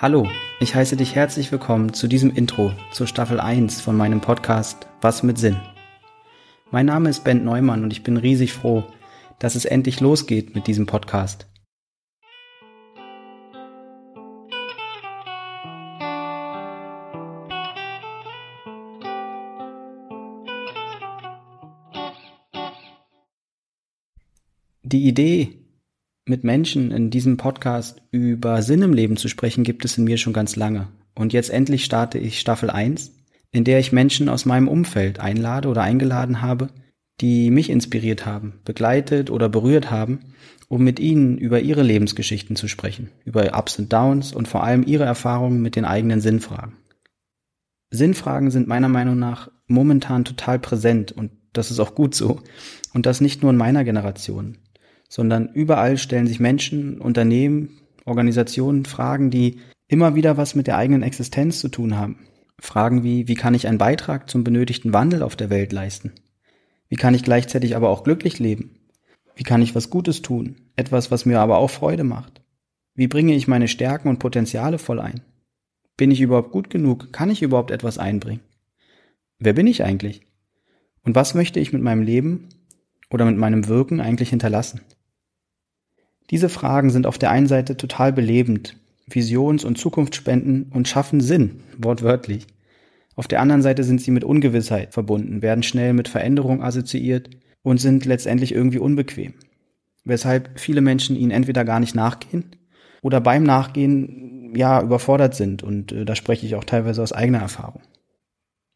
Hallo, ich heiße dich herzlich willkommen zu diesem Intro zur Staffel 1 von meinem Podcast Was mit Sinn. Mein Name ist Ben Neumann und ich bin riesig froh, dass es endlich losgeht mit diesem Podcast. Die Idee, mit Menschen in diesem Podcast über Sinn im Leben zu sprechen, gibt es in mir schon ganz lange. Und jetzt endlich starte ich Staffel 1, in der ich Menschen aus meinem Umfeld einlade oder eingeladen habe, die mich inspiriert haben, begleitet oder berührt haben, um mit ihnen über ihre Lebensgeschichten zu sprechen, über Ups und Downs und vor allem ihre Erfahrungen mit den eigenen Sinnfragen. Sinnfragen sind meiner Meinung nach momentan total präsent und das ist auch gut so. Und das nicht nur in meiner Generation sondern überall stellen sich Menschen, Unternehmen, Organisationen Fragen, die immer wieder was mit der eigenen Existenz zu tun haben. Fragen wie, wie kann ich einen Beitrag zum benötigten Wandel auf der Welt leisten? Wie kann ich gleichzeitig aber auch glücklich leben? Wie kann ich was Gutes tun? Etwas, was mir aber auch Freude macht? Wie bringe ich meine Stärken und Potenziale voll ein? Bin ich überhaupt gut genug? Kann ich überhaupt etwas einbringen? Wer bin ich eigentlich? Und was möchte ich mit meinem Leben oder mit meinem Wirken eigentlich hinterlassen? Diese Fragen sind auf der einen Seite total belebend, visions- und zukunftsspenden und schaffen Sinn, wortwörtlich. Auf der anderen Seite sind sie mit Ungewissheit verbunden, werden schnell mit Veränderung assoziiert und sind letztendlich irgendwie unbequem. Weshalb viele Menschen ihnen entweder gar nicht nachgehen oder beim Nachgehen ja überfordert sind und äh, da spreche ich auch teilweise aus eigener Erfahrung.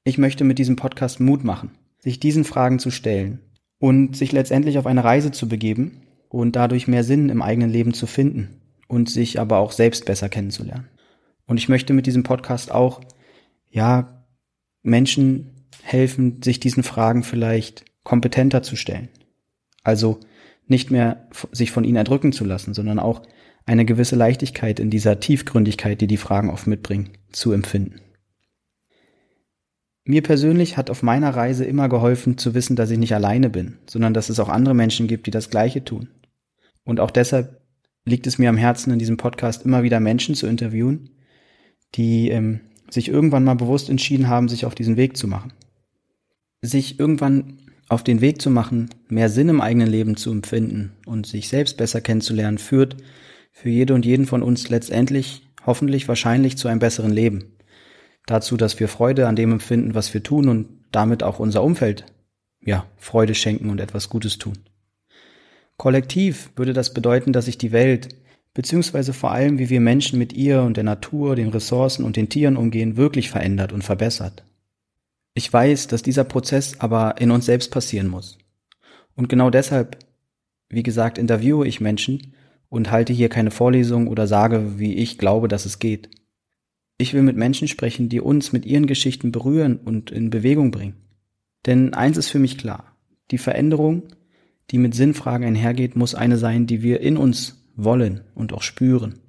Ich möchte mit diesem Podcast Mut machen, sich diesen Fragen zu stellen und sich letztendlich auf eine Reise zu begeben, und dadurch mehr Sinn im eigenen Leben zu finden und sich aber auch selbst besser kennenzulernen. Und ich möchte mit diesem Podcast auch, ja, Menschen helfen, sich diesen Fragen vielleicht kompetenter zu stellen. Also nicht mehr sich von ihnen erdrücken zu lassen, sondern auch eine gewisse Leichtigkeit in dieser Tiefgründigkeit, die die Fragen oft mitbringen, zu empfinden. Mir persönlich hat auf meiner Reise immer geholfen zu wissen, dass ich nicht alleine bin, sondern dass es auch andere Menschen gibt, die das Gleiche tun. Und auch deshalb liegt es mir am Herzen, in diesem Podcast immer wieder Menschen zu interviewen, die ähm, sich irgendwann mal bewusst entschieden haben, sich auf diesen Weg zu machen. Sich irgendwann auf den Weg zu machen, mehr Sinn im eigenen Leben zu empfinden und sich selbst besser kennenzulernen, führt für jede und jeden von uns letztendlich, hoffentlich, wahrscheinlich zu einem besseren Leben. Dazu, dass wir Freude an dem empfinden, was wir tun und damit auch unser Umfeld, ja, Freude schenken und etwas Gutes tun. Kollektiv würde das bedeuten, dass sich die Welt, beziehungsweise vor allem, wie wir Menschen mit ihr und der Natur, den Ressourcen und den Tieren umgehen, wirklich verändert und verbessert. Ich weiß, dass dieser Prozess aber in uns selbst passieren muss. Und genau deshalb, wie gesagt, interviewe ich Menschen und halte hier keine Vorlesung oder sage, wie ich glaube, dass es geht. Ich will mit Menschen sprechen, die uns mit ihren Geschichten berühren und in Bewegung bringen. Denn eins ist für mich klar, die Veränderung die mit Sinnfragen einhergeht, muss eine sein, die wir in uns wollen und auch spüren.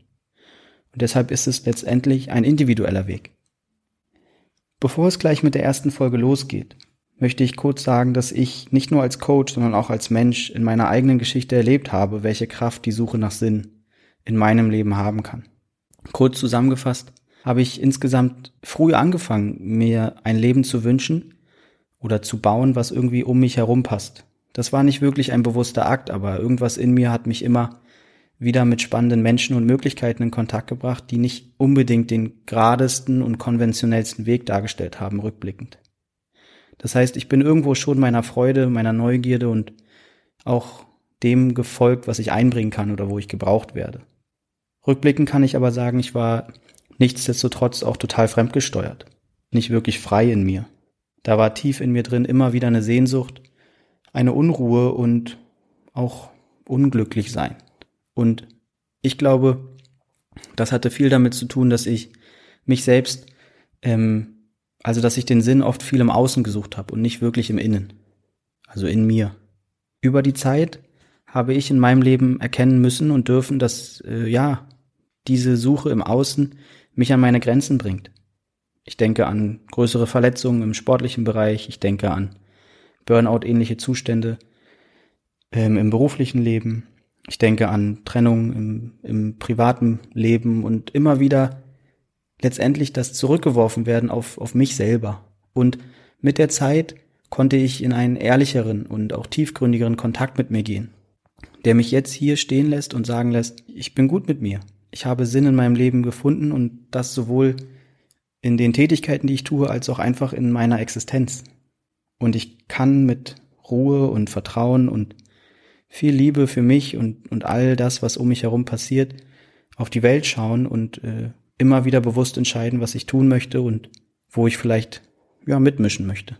Und deshalb ist es letztendlich ein individueller Weg. Bevor es gleich mit der ersten Folge losgeht, möchte ich kurz sagen, dass ich nicht nur als Coach, sondern auch als Mensch in meiner eigenen Geschichte erlebt habe, welche Kraft die Suche nach Sinn in meinem Leben haben kann. Kurz zusammengefasst habe ich insgesamt früh angefangen, mir ein Leben zu wünschen oder zu bauen, was irgendwie um mich herum passt, das war nicht wirklich ein bewusster Akt, aber irgendwas in mir hat mich immer wieder mit spannenden Menschen und Möglichkeiten in Kontakt gebracht, die nicht unbedingt den geradesten und konventionellsten Weg dargestellt haben, rückblickend. Das heißt, ich bin irgendwo schon meiner Freude, meiner Neugierde und auch dem gefolgt, was ich einbringen kann oder wo ich gebraucht werde. Rückblickend kann ich aber sagen, ich war nichtsdestotrotz auch total fremdgesteuert, nicht wirklich frei in mir. Da war tief in mir drin immer wieder eine Sehnsucht, eine Unruhe und auch unglücklich sein. Und ich glaube, das hatte viel damit zu tun, dass ich mich selbst, ähm, also dass ich den Sinn oft viel im Außen gesucht habe und nicht wirklich im Innen, also in mir. Über die Zeit habe ich in meinem Leben erkennen müssen und dürfen, dass äh, ja diese Suche im Außen mich an meine Grenzen bringt. Ich denke an größere Verletzungen im sportlichen Bereich, ich denke an Burnout-ähnliche Zustände ähm, im beruflichen Leben. Ich denke an Trennung im, im privaten Leben und immer wieder letztendlich das zurückgeworfen werden auf, auf mich selber. Und mit der Zeit konnte ich in einen ehrlicheren und auch tiefgründigeren Kontakt mit mir gehen, der mich jetzt hier stehen lässt und sagen lässt, ich bin gut mit mir. Ich habe Sinn in meinem Leben gefunden und das sowohl in den Tätigkeiten, die ich tue, als auch einfach in meiner Existenz. Und ich kann mit Ruhe und Vertrauen und viel Liebe für mich und, und all das, was um mich herum passiert, auf die Welt schauen und äh, immer wieder bewusst entscheiden, was ich tun möchte und wo ich vielleicht ja mitmischen möchte.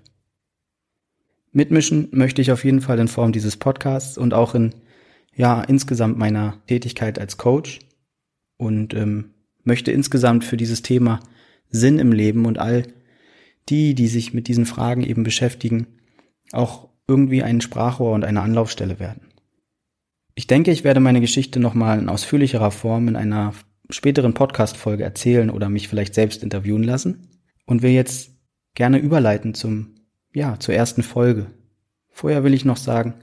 Mitmischen möchte ich auf jeden Fall in Form dieses Podcasts und auch in ja insgesamt meiner Tätigkeit als Coach und ähm, möchte insgesamt für dieses Thema Sinn im Leben und all die, die sich mit diesen Fragen eben beschäftigen, auch irgendwie ein Sprachrohr und eine Anlaufstelle werden. Ich denke, ich werde meine Geschichte nochmal in ausführlicherer Form in einer späteren Podcast-Folge erzählen oder mich vielleicht selbst interviewen lassen und will jetzt gerne überleiten zum, ja, zur ersten Folge. Vorher will ich noch sagen,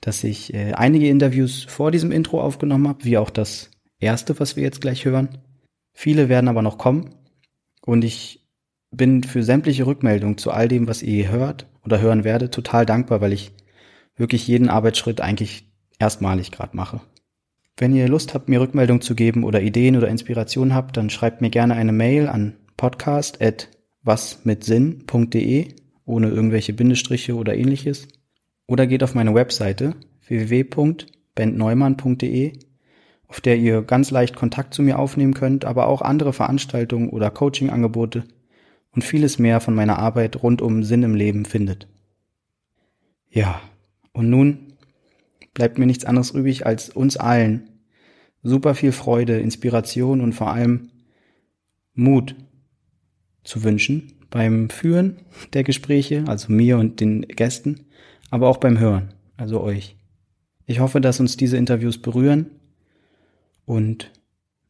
dass ich äh, einige Interviews vor diesem Intro aufgenommen habe, wie auch das erste, was wir jetzt gleich hören. Viele werden aber noch kommen und ich bin für sämtliche Rückmeldungen zu all dem, was ihr hört oder hören werdet, total dankbar, weil ich wirklich jeden Arbeitsschritt eigentlich erstmalig gerade mache. Wenn ihr Lust habt, mir Rückmeldung zu geben oder Ideen oder Inspirationen habt, dann schreibt mir gerne eine Mail an podcast@wasmitsinn.de ohne irgendwelche Bindestriche oder ähnliches oder geht auf meine Webseite www.bentneumann.de, auf der ihr ganz leicht Kontakt zu mir aufnehmen könnt, aber auch andere Veranstaltungen oder Coachingangebote und vieles mehr von meiner Arbeit rund um Sinn im Leben findet. Ja, und nun bleibt mir nichts anderes übrig, als uns allen super viel Freude, Inspiration und vor allem Mut zu wünschen beim Führen der Gespräche, also mir und den Gästen, aber auch beim Hören, also euch. Ich hoffe, dass uns diese Interviews berühren und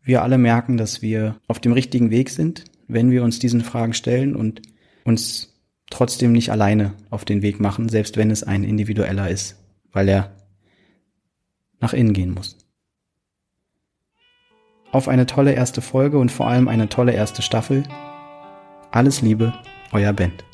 wir alle merken, dass wir auf dem richtigen Weg sind, wenn wir uns diesen Fragen stellen und uns trotzdem nicht alleine auf den Weg machen, selbst wenn es ein individueller ist, weil er nach innen gehen muss. Auf eine tolle erste Folge und vor allem eine tolle erste Staffel. Alles Liebe, euer Bent.